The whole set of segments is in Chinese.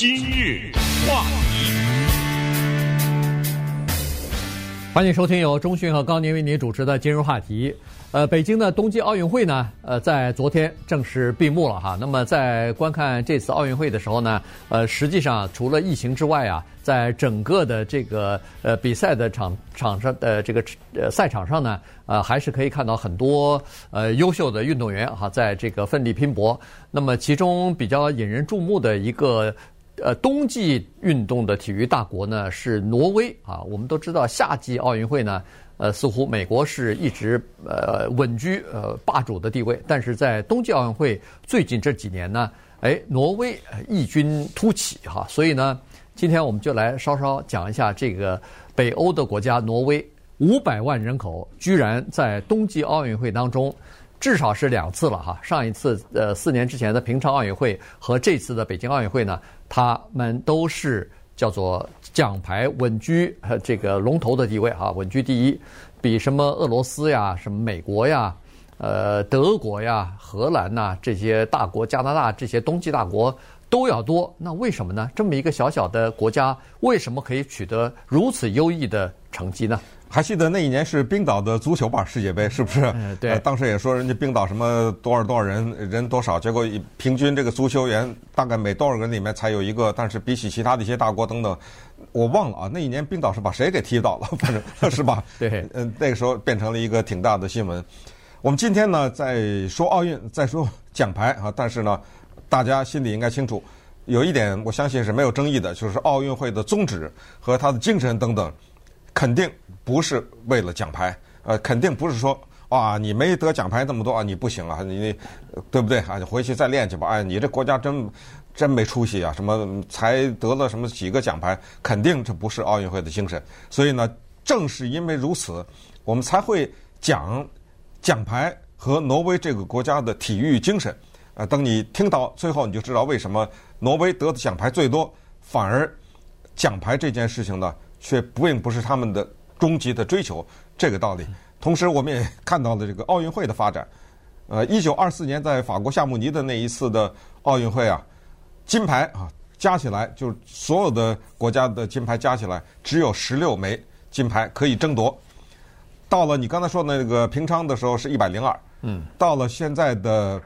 今日话题，欢迎收听由中讯和高宁为您主持的今日话题。呃，北京的冬季奥运会呢，呃，在昨天正式闭幕了哈。那么在观看这次奥运会的时候呢，呃，实际上除了疫情之外啊，在整个的这个呃比赛的场场上的这个呃赛场上呢，呃，还是可以看到很多呃优秀的运动员哈，在这个奋力拼搏。那么其中比较引人注目的一个呃冬季运动的体育大国呢是挪威啊。我们都知道夏季奥运会呢。呃，似乎美国是一直呃稳居呃霸主的地位，但是在冬季奥运会最近这几年呢，哎，挪威异军突起哈，所以呢，今天我们就来稍稍讲一下这个北欧的国家挪威，五百万人口居然在冬季奥运会当中至少是两次了哈，上一次呃四年之前的平昌奥运会和这次的北京奥运会呢，他们都是。叫做奖牌稳居呃这个龙头的地位哈，稳居第一，比什么俄罗斯呀、什么美国呀、呃德国呀、荷兰呐这些大国，加拿大这些冬季大国都要多。那为什么呢？这么一个小小的国家，为什么可以取得如此优异的成绩呢？还记得那一年是冰岛的足球吧？世界杯是不是？嗯，对。当时也说人家冰岛什么多少多少人人多少，结果平均这个足球员大概每多少个人里面才有一个。但是比起其他的一些大国等等，我忘了啊。那一年冰岛是把谁给踢倒了？反正 是吧？对。嗯，那个时候变成了一个挺大的新闻。我们今天呢在说奥运，在说奖牌啊，但是呢，大家心里应该清楚，有一点我相信是没有争议的，就是奥运会的宗旨和它的精神等等，肯定。不是为了奖牌，呃，肯定不是说啊，你没得奖牌这么多啊，你不行啊，你对不对啊？你回去再练去吧。哎，你这国家真真没出息啊！什么才得了什么几个奖牌？肯定这不是奥运会的精神。所以呢，正是因为如此，我们才会讲奖牌和挪威这个国家的体育精神。呃，等你听到最后，你就知道为什么挪威得的奖牌最多，反而奖牌这件事情呢，却并不是他们的。终极的追求这个道理，同时我们也看到了这个奥运会的发展。呃，一九二四年在法国夏慕尼的那一次的奥运会啊，金牌啊加起来就是所有的国家的金牌加起来只有十六枚金牌可以争夺。到了你刚才说的那个平昌的时候是一百零二，嗯，到了现在的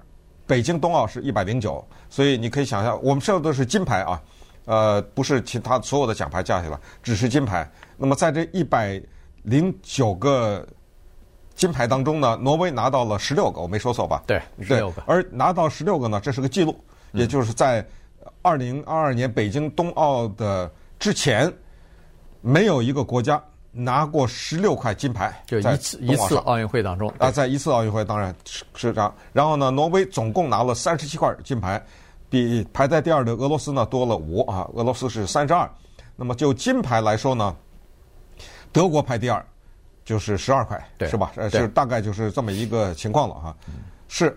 北京冬奥是一百零九，所以你可以想象，我们说的都是金牌啊，呃，不是其他所有的奖牌加起来，只是金牌。那么在这一百零九个金牌当中呢，挪威拿到了十六个，我没说错吧？对，十六个。而拿到十六个呢，这是个记录，也就是在二零二二年北京冬奥的之前，没有一个国家拿过十六块金牌。就一次一次奥运会当中啊，在一次奥运会当然是是这样。然后呢，挪威总共拿了三十七块金牌，比排在第二的俄罗斯呢多了五啊，俄罗斯是三十二。那么就金牌来说呢？德国排第二，就是十二块，是吧？呃，是大概就是这么一个情况了哈。是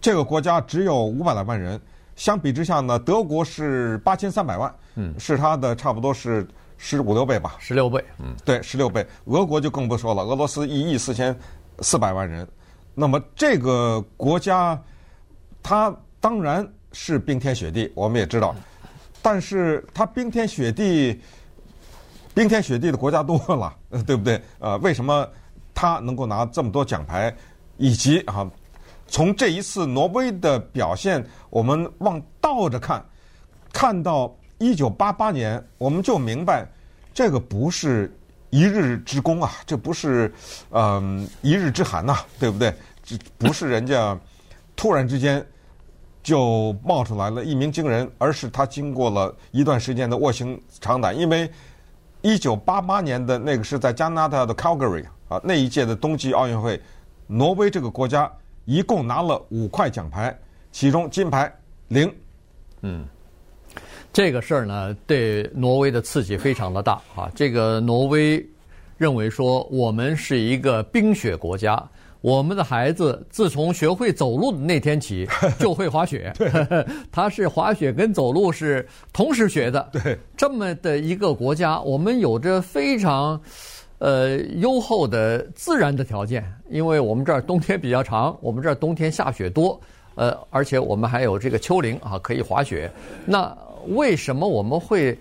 这个国家只有五百来万人，相比之下呢，德国是八千三百万，嗯，是它的差不多是十五六倍吧，十六倍，嗯，对，十六倍。俄国就更不说了，俄罗斯一亿四千四百万人，那么这个国家它当然是冰天雪地，我们也知道，但是它冰天雪地。冰天雪地的国家多了，对不对？呃，为什么他能够拿这么多奖牌？以及啊，从这一次挪威的表现，我们往倒着看，看到一九八八年，我们就明白，这个不是一日之功啊，这不是嗯、一日之寒呐、对不对？这不是人家 突然之间就冒出来了一鸣惊人，而是他经过了一段时间的卧薪尝胆，因为。一九八八年的那个是在加拿大的 Calgary 啊，那一届的冬季奥运会，挪威这个国家一共拿了五块奖牌，其中金牌零。嗯，这个事儿呢，对挪威的刺激非常的大啊。这个挪威认为说，我们是一个冰雪国家。我们的孩子自从学会走路的那天起，就会滑雪。他是滑雪跟走路是同时学的。对，这么的一个国家，我们有着非常呃优厚的自然的条件，因为我们这儿冬天比较长，我们这儿冬天下雪多，呃，而且我们还有这个丘陵啊，可以滑雪。那为什么我们会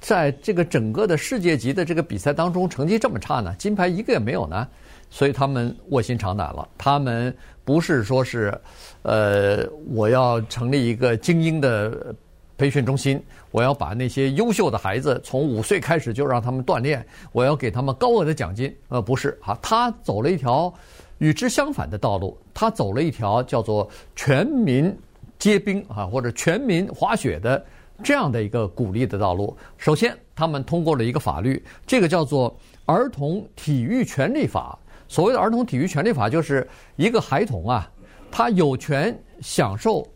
在这个整个的世界级的这个比赛当中成绩这么差呢？金牌一个也没有呢？所以他们卧薪尝胆了。他们不是说是，呃，我要成立一个精英的培训中心，我要把那些优秀的孩子从五岁开始就让他们锻炼，我要给他们高额的奖金。呃，不是啊，他走了一条与之相反的道路，他走了一条叫做全民皆兵啊，或者全民滑雪的这样的一个鼓励的道路。首先，他们通过了一个法律，这个叫做《儿童体育权利法》。所谓的儿童体育权利法，就是一个孩童啊，他有权享受，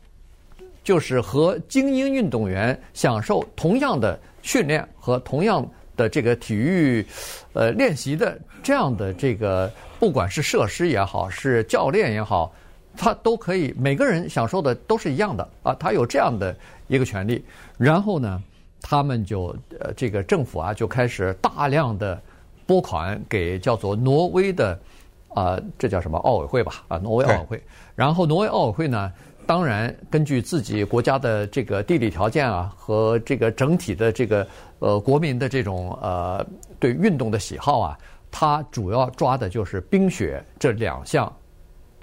就是和精英运动员享受同样的训练和同样的这个体育呃练习的这样的这个，不管是设施也好，是教练也好，他都可以每个人享受的都是一样的啊，他有这样的一个权利。然后呢，他们就呃这个政府啊就开始大量的。拨款给叫做挪威的，啊，这叫什么奥委会吧？啊，挪威奥委会。然后挪威奥委会呢，当然根据自己国家的这个地理条件啊，和这个整体的这个呃国民的这种呃对运动的喜好啊，它主要抓的就是冰雪这两项。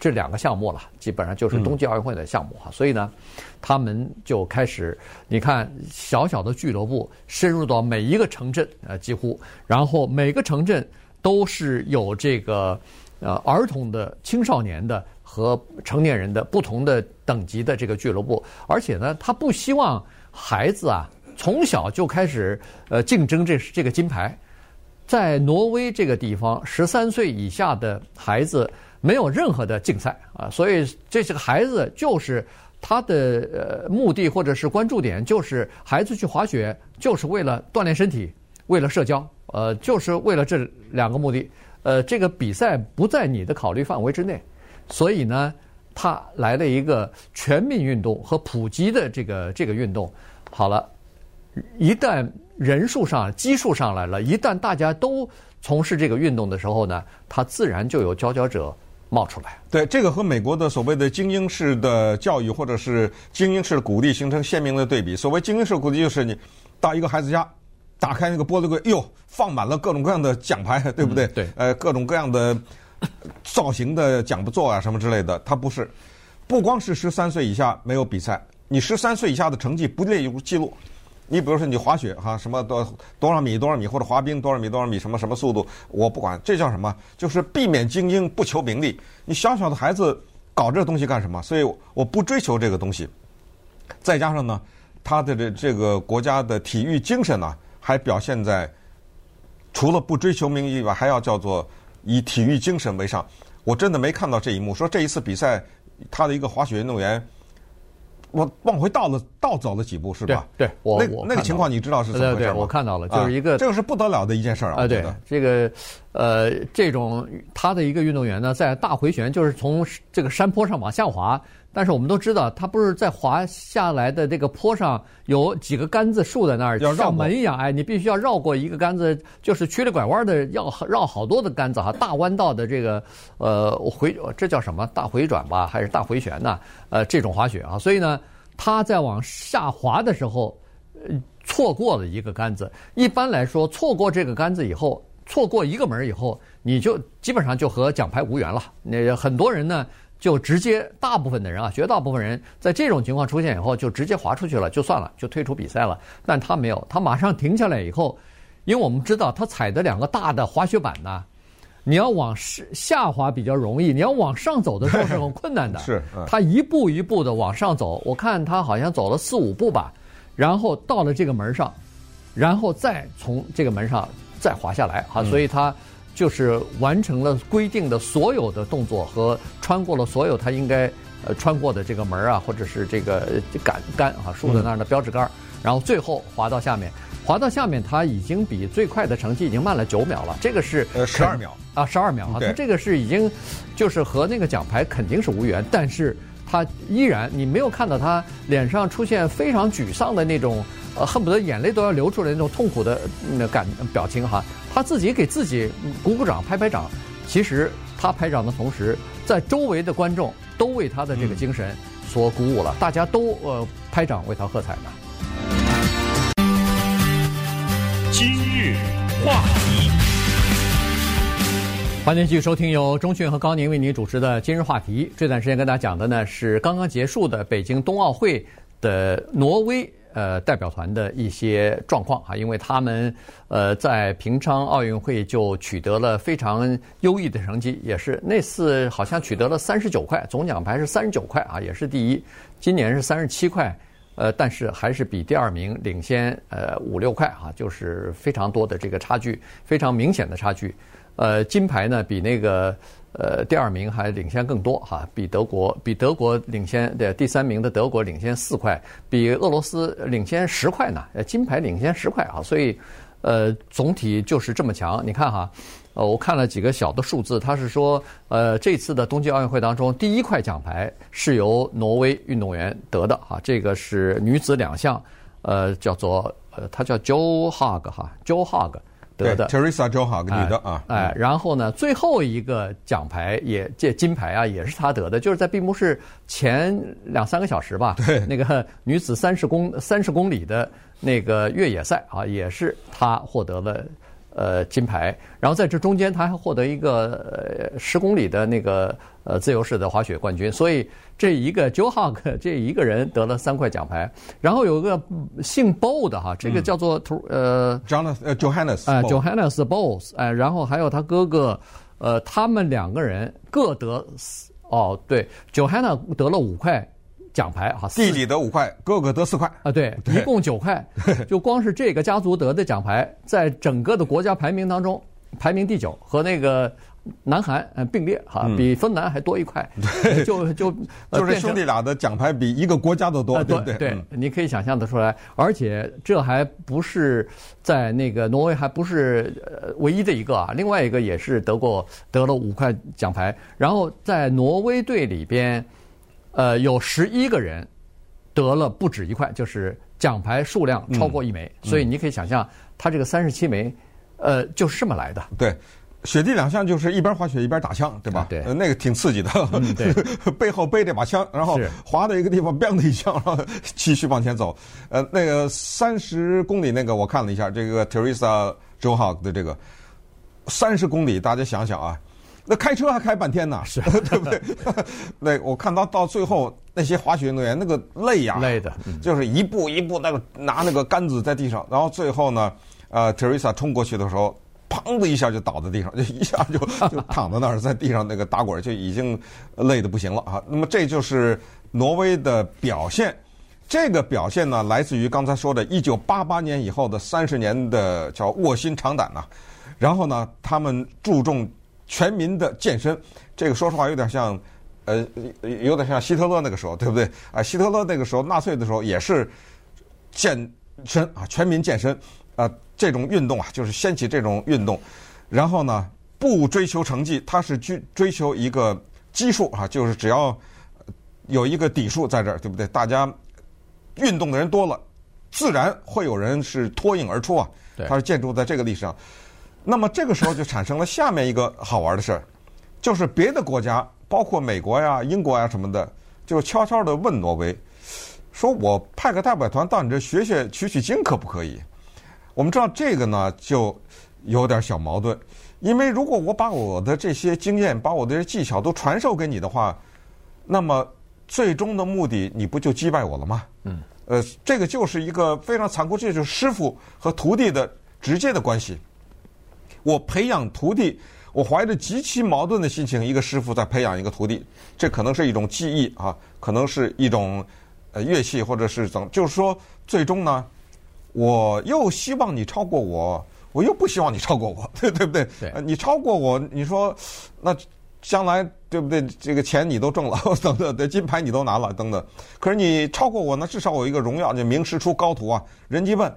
这两个项目了，基本上就是冬季奥运会的项目哈，所以呢，他们就开始，你看小小的俱乐部深入到每一个城镇，呃，几乎，然后每个城镇都是有这个呃儿童的、青少年的和成年人的不同的等级的这个俱乐部，而且呢，他不希望孩子啊从小就开始呃竞争这这个金牌，在挪威这个地方，十三岁以下的孩子。没有任何的竞赛啊，所以这些个孩子就是他的呃目的或者是关注点，就是孩子去滑雪就是为了锻炼身体，为了社交，呃，就是为了这两个目的。呃，这个比赛不在你的考虑范围之内，所以呢，他来了一个全民运动和普及的这个这个运动。好了，一旦人数上基数上来了，一旦大家都从事这个运动的时候呢，他自然就有佼佼者。冒出来，对这个和美国的所谓的精英式的教育或者是精英式的鼓励形成鲜明的对比。所谓精英式鼓励，就是你到一个孩子家，打开那个玻璃柜，哟，放满了各种各样的奖牌，对不对？嗯、对，呃，各种各样的造型的奖座啊，什么之类的。他不是，不光是十三岁以下没有比赛，你十三岁以下的成绩不列入记录。你比如说你滑雪哈，什么多多少米多少米，或者滑冰多少米多少米，什么什么速度，我不管，这叫什么？就是避免精英，不求名利。你小小的孩子搞这东西干什么？所以我不追求这个东西。再加上呢，他的这这个国家的体育精神呢，还表现在除了不追求名利以外，还要叫做以体育精神为上。我真的没看到这一幕，说这一次比赛，他的一个滑雪运动员。我往回倒了，倒走了几步，是吧？对，我那那个情况你知道是怎么回事吗？对，对，对，我看到了，就是一个、啊、这个是不得了的一件事儿啊！啊，对，这个呃，这种他的一个运动员呢，在大回旋，就是从这个山坡上往下滑。但是我们都知道，他不是在滑下来的这个坡上有几个杆子竖在那儿，像门一样，哎，你必须要绕过一个杆子，就是曲里拐弯的，要绕好多的杆子哈，大弯道的这个呃回，这叫什么？大回转吧，还是大回旋呢？呃，这种滑雪啊，所以呢，他在往下滑的时候，呃，错过了一个杆子。一般来说，错过这个杆子以后，错过一个门以后，你就基本上就和奖牌无缘了。那很多人呢。就直接，大部分的人啊，绝大部分人在这种情况出现以后，就直接滑出去了，就算了，就退出比赛了。但他没有，他马上停下来以后，因为我们知道他踩的两个大的滑雪板呢，你要往下滑比较容易，你要往上走的时候是很困难的。是，他一步一步的往上走，我看他好像走了四五步吧，然后到了这个门上，然后再从这个门上再滑下来啊，所以他。就是完成了规定的所有的动作和穿过了所有他应该呃穿过的这个门啊，或者是这个杆杆啊竖在那儿的标志杆，然后最后滑到下面，滑到下面他已经比最快的成绩已经慢了九秒了，这个是呃十二秒。啊十二秒啊，他这个是已经就是和那个奖牌肯定是无缘，但是他依然你没有看到他脸上出现非常沮丧的那种。呃，恨不得眼泪都要流出来那种痛苦的那感表情哈，他自己给自己鼓鼓掌、拍拍掌，其实他拍掌的同时，在周围的观众都为他的这个精神所鼓舞了，大家都呃拍掌为他喝彩呢。今日话题，欢迎继续收听由钟迅和高宁为您主持的《今日话题》。这段时间跟大家讲的呢是刚刚结束的北京冬奥会的挪威。呃代表团的一些状况啊，因为他们呃在平昌奥运会就取得了非常优异的成绩，也是那次好像取得了三十九块，总奖牌是三十九块啊，也是第一。今年是三十七块，呃，但是还是比第二名领先呃五六块啊，就是非常多的这个差距，非常明显的差距。呃，金牌呢比那个呃第二名还领先更多哈，比德国比德国领先的第三名的德国领先四块，比俄罗斯领先十块呢，金牌领先十块啊，所以呃总体就是这么强。你看哈，呃，我看了几个小的数字，他是说呃这次的冬季奥运会当中第一块奖牌是由挪威运动员得的哈，这个是女子两项，呃，叫做呃她叫 Jo Haug 哈，Jo Haug。得的，Teresa Johaug 女的啊，哎，然后呢，最后一个奖牌也这金牌啊，也是她得的，就是在闭幕式前两三个小时吧，对，那个女子三十公三十公里的那个越野赛啊，也是她获得了呃金牌，然后在这中间她还获得一个呃十公里的那个呃自由式的滑雪冠军，所以。这一个 Johaug 这一个人得了三块奖牌，然后有一个姓 Bo 的哈，这个叫做图呃 Johannes 哎 Johannes Bos 哎，然后还有他哥哥，呃，他们两个人各得哦对，Johannes 得了五块奖牌哈，弟弟得五块，哥哥得四块啊，对，一共九块，就光是这个家族得的奖牌，在整个的国家排名当中排名第九，和那个。南韩呃并列哈，比芬兰还多一块，对，就就 就是兄弟俩的奖牌比一个国家都多，对对对，你可以想象得出来，而且这还不是在那个挪威还不是呃唯一的一个啊，另外一个也是得过得了五块奖牌，然后在挪威队里边，呃有十一个人得了不止一块，就是奖牌数量超过一枚，所以你可以想象他这个三十七枚，呃就是这么来的，对。雪地两项就是一边滑雪一边打枪，对吧？对，呃，那个挺刺激的。嗯，对，背后背着把枪，然后滑到一个地方，砰的一枪，然后继续往前走。呃，那个三十公里那个我看了一下，这个 Teresa Johaug 的这个三十公里，大家想想啊，那开车还开半天呢，是，对不对？那我看到到最后那些滑雪运动员那个累呀，累的，就是一步一步那个拿那个杆子在地上，然后最后呢，呃，Teresa 冲过去的时候。砰的一下就倒在地上，就一下就就躺在那儿，在地上那个打滚，就已经累得不行了啊。那么这就是挪威的表现，这个表现呢，来自于刚才说的1988年以后的三十年的叫卧薪尝胆呐。然后呢，他们注重全民的健身，这个说实话有点像，呃，有点像希特勒那个时候，对不对？啊，希特勒那个时候纳粹的时候也是健身啊，全民健身。啊，这种运动啊，就是掀起这种运动，然后呢，不追求成绩，他是追追求一个基数啊，就是只要有一个底数在这儿，对不对？大家运动的人多了，自然会有人是脱颖而出啊。它是建筑在这个历史上。那么这个时候就产生了下面一个好玩的事儿，就是别的国家，包括美国呀、英国呀什么的，就悄悄地问挪威，说我派个代表团到你这学学取取经，可不可以？我们知道这个呢，就有点小矛盾，因为如果我把我的这些经验、把我的这些技巧都传授给你的话，那么最终的目的你不就击败我了吗？嗯，呃，这个就是一个非常残酷，这就是师傅和徒弟的直接的关系。我培养徒弟，我怀着极其矛盾的心情，一个师傅在培养一个徒弟，这可能是一种技艺啊，可能是一种呃乐器，或者是怎，就是说最终呢。我又希望你超过我，我又不希望你超过我，对对不对？对，你超过我，你说那将来对不对？这个钱你都挣了，等等，对金牌你都拿了，等等。可是你超过我呢，至少我一个荣耀，就名师出高徒啊。人家问：“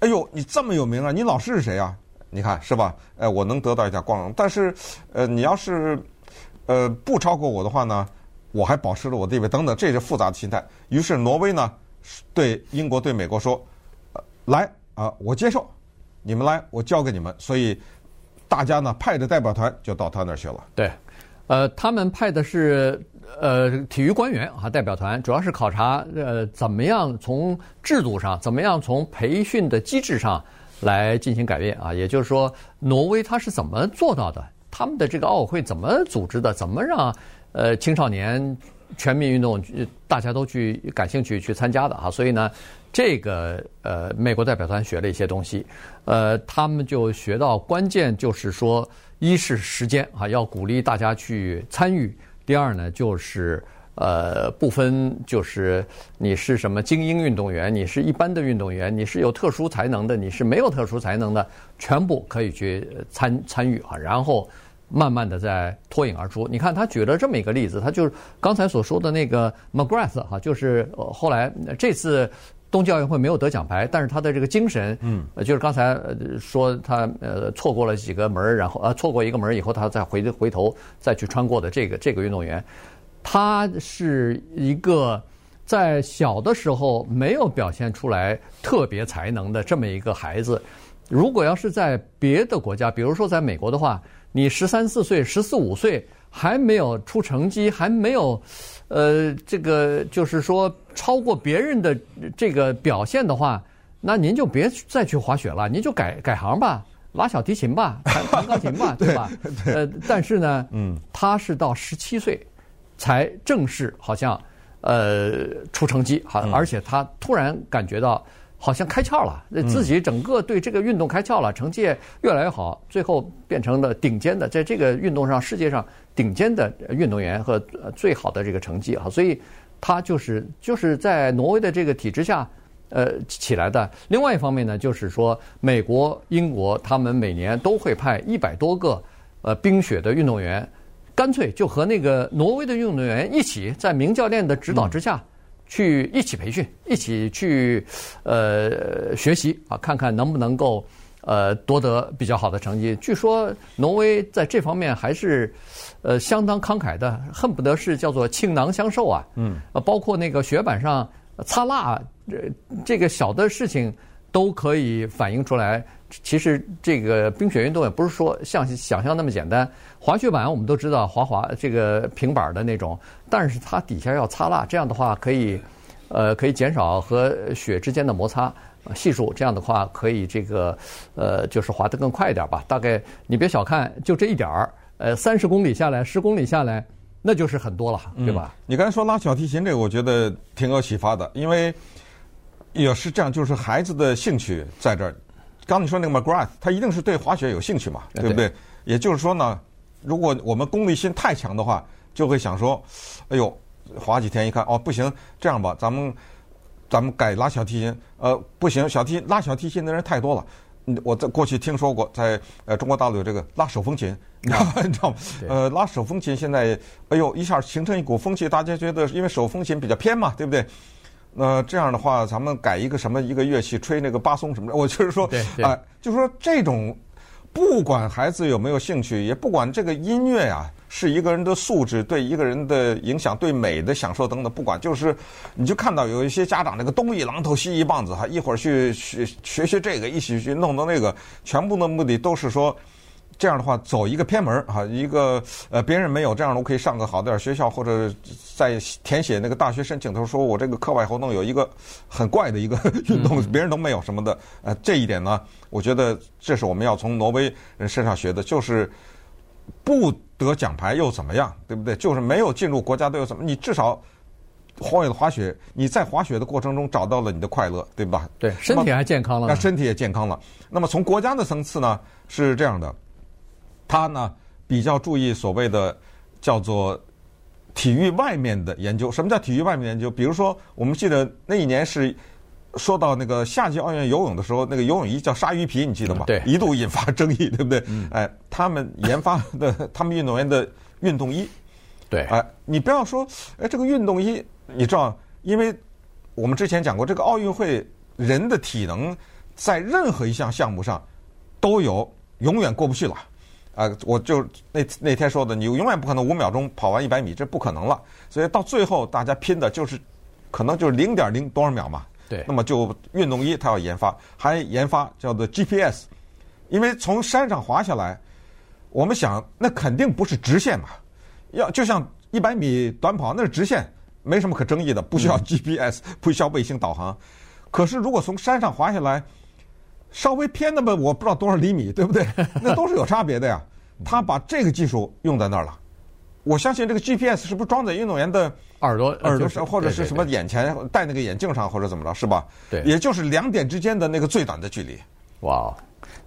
哎呦，你这么有名啊？你老师是谁啊？”你看是吧？哎，我能得到一点光荣。但是，呃，你要是呃不超过我的话呢，我还保持了我地位，等等，这是复杂的心态。于是挪威呢，对英国对美国说。来啊！我接受，你们来，我交给你们。所以大家呢派的代表团就到他那儿去了。对，呃，他们派的是呃体育官员啊，代表团主要是考察呃怎么样从制度上，怎么样从培训的机制上，来进行改变啊。也就是说，挪威他是怎么做到的？他们的这个奥委会怎么组织的？怎么让呃青少年全民运动大家都去感兴趣去参加的啊？所以呢，这个呃美国代表团学了一些东西，呃，他们就学到关键就是说，一是时间啊，要鼓励大家去参与；第二呢，就是。呃，不分就是你是什么精英运动员，你是一般的运动员，你是有特殊才能的，你是没有特殊才能的，全部可以去参参与啊，然后慢慢的再脱颖而出。你看他举了这么一个例子，他就刚才所说的那个 McGrath 哈，就是后来这次冬季奥运会没有得奖牌，但是他的这个精神，嗯，就是刚才说他呃错过了几个门，然后呃错过一个门以后，他再回回头再去穿过的这个这个运动员。他是一个在小的时候没有表现出来特别才能的这么一个孩子。如果要是在别的国家，比如说在美国的话，你十三四岁、十四五岁还没有出成绩，还没有呃这个就是说超过别人的这个表现的话，那您就别再去滑雪了，您就改改行吧，拉小提琴吧，弹弹钢琴吧，对吧？呃，但是呢，嗯，他是到十七岁。才正式好像，呃，出成绩，好，而且他突然感觉到好像开窍了，自己整个对这个运动开窍了，成绩越来越好，最后变成了顶尖的，在这个运动上世界上顶尖的运动员和最好的这个成绩啊，所以他就是就是在挪威的这个体制下，呃，起来的。另外一方面呢，就是说美国、英国他们每年都会派一百多个呃冰雪的运动员。干脆就和那个挪威的运动员一起，在名教练的指导之下，去一起培训，一起去呃学习啊，看看能不能够呃夺得比较好的成绩。据说挪威在这方面还是呃相当慷慨的，恨不得是叫做倾囊相授啊。嗯，呃，包括那个雪板上擦蜡，这这个小的事情都可以反映出来。其实这个冰雪运动也不是说像想象那么简单。滑雪板我们都知道滑滑这个平板的那种，但是它底下要擦蜡，这样的话可以，呃，可以减少和雪之间的摩擦系数。这样的话可以这个呃，就是滑得更快一点吧。大概你别小看就这一点儿，呃，三十公里下来，十公里下来，那就是很多了，对吧？嗯，你刚才说拉小提琴这个，我觉得挺有启发的，因为也是这样，就是孩子的兴趣在这儿。刚你说那个 McGrath，他一定是对滑雪有兴趣嘛，对不对？也就是说呢。如果我们功利心太强的话，就会想说：“哎呦，滑几天一看，哦，不行，这样吧，咱们咱们改拉小提琴。呃，不行，小提拉小提琴的人太多了。我在过去听说过，在呃中国大陆有这个拉手风琴，你知道吗？你知道吗？呃，拉手风琴现在，哎呦，一下形成一股风气，大家觉得因为手风琴比较偏嘛，对不对？那、呃、这样的话，咱们改一个什么一个乐器，吹那个巴松什么的。我就是说，啊、呃，就是说这种。”不管孩子有没有兴趣，也不管这个音乐啊是一个人的素质对一个人的影响、对美的享受等等，不管就是，你就看到有一些家长那个东一榔头西一棒子哈，一会儿去学学学这个，一起去弄弄那个，全部的目的都是说。这样的话，走一个偏门啊，一个呃，别人没有这样的，我可以上个好点学校，或者在填写那个大学申请的时候，说我这个课外活动有一个很怪的一个 运动，别人都没有什么的。呃，这一点呢，我觉得这是我们要从挪威人身上学的，就是不得奖牌又怎么样，对不对？就是没有进入国家队又怎么？你至少荒野的滑雪，你在滑雪的过程中找到了你的快乐，对吧？对，身体还健康了，那身体也健康了。那么从国家的层次呢，是这样的。他呢比较注意所谓的叫做体育外面的研究。什么叫体育外面研究？比如说，我们记得那一年是说到那个夏季奥运游泳的时候，那个游泳衣叫鲨鱼皮，你记得吗？对，一度引发争议，对不对？嗯。哎，他们研发的他们运动员的运动衣，对。哎，你不要说，哎，这个运动衣，你知道，因为我们之前讲过，这个奥运会人的体能在任何一项项目上都有永远过不去了。啊，我就那那天说的，你永远不可能五秒钟跑完一百米，这不可能了。所以到最后，大家拼的就是，可能就是零点零多少秒嘛。对。那么就运动衣，它要研发，还研发叫做 GPS，因为从山上滑下来，我们想那肯定不是直线嘛，要就像一百米短跑那是直线，没什么可争议的，不需要 GPS，不需要卫星导航。可是如果从山上滑下来，稍微偏那么我不知道多少厘米，对不对？那都是有差别的呀。他把这个技术用在那儿了，我相信这个 GPS 是不是装在运动员的耳朵耳朵上，或者是什么眼前戴那个眼镜上，或者怎么着，是吧？对，也就是两点之间的那个最短的距离。哇，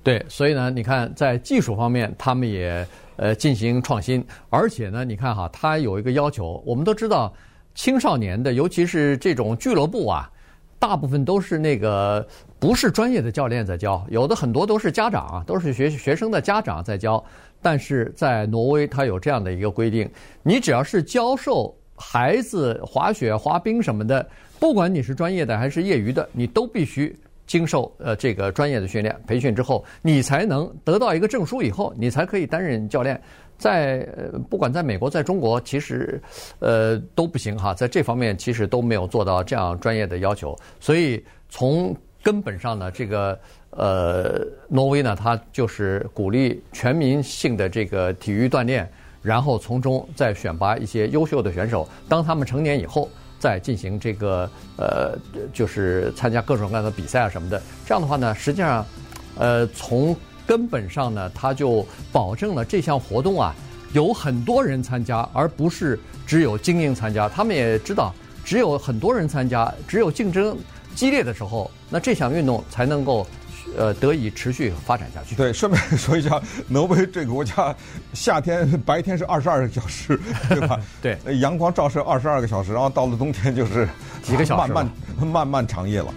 对，所以呢，你看在技术方面，他们也呃进行创新，而且呢，你看哈，他有一个要求，我们都知道青少年的，尤其是这种俱乐部啊。大部分都是那个不是专业的教练在教，有的很多都是家长，都是学学生的家长在教。但是在挪威，它有这样的一个规定：你只要是教授孩子滑雪、滑冰什么的，不管你是专业的还是业余的，你都必须经受呃这个专业的训练培训之后，你才能得到一个证书，以后你才可以担任教练。在，不管在美国，在中国，其实，呃，都不行哈。在这方面，其实都没有做到这样专业的要求。所以从根本上呢，这个呃，挪威呢，它就是鼓励全民性的这个体育锻炼，然后从中再选拔一些优秀的选手。当他们成年以后，再进行这个呃，就是参加各种各样的比赛啊什么的。这样的话呢，实际上，呃，从根本上呢，他就保证了这项活动啊，有很多人参加，而不是只有精英参加。他们也知道，只有很多人参加，只有竞争激烈的时候，那这项运动才能够呃得以持续发展下去。对，顺便说一下，挪威这个国家夏天白天是二十二个小时，对吧？对，阳光照射二十二个小时，然后到了冬天就是几个小时，漫漫漫漫长夜了。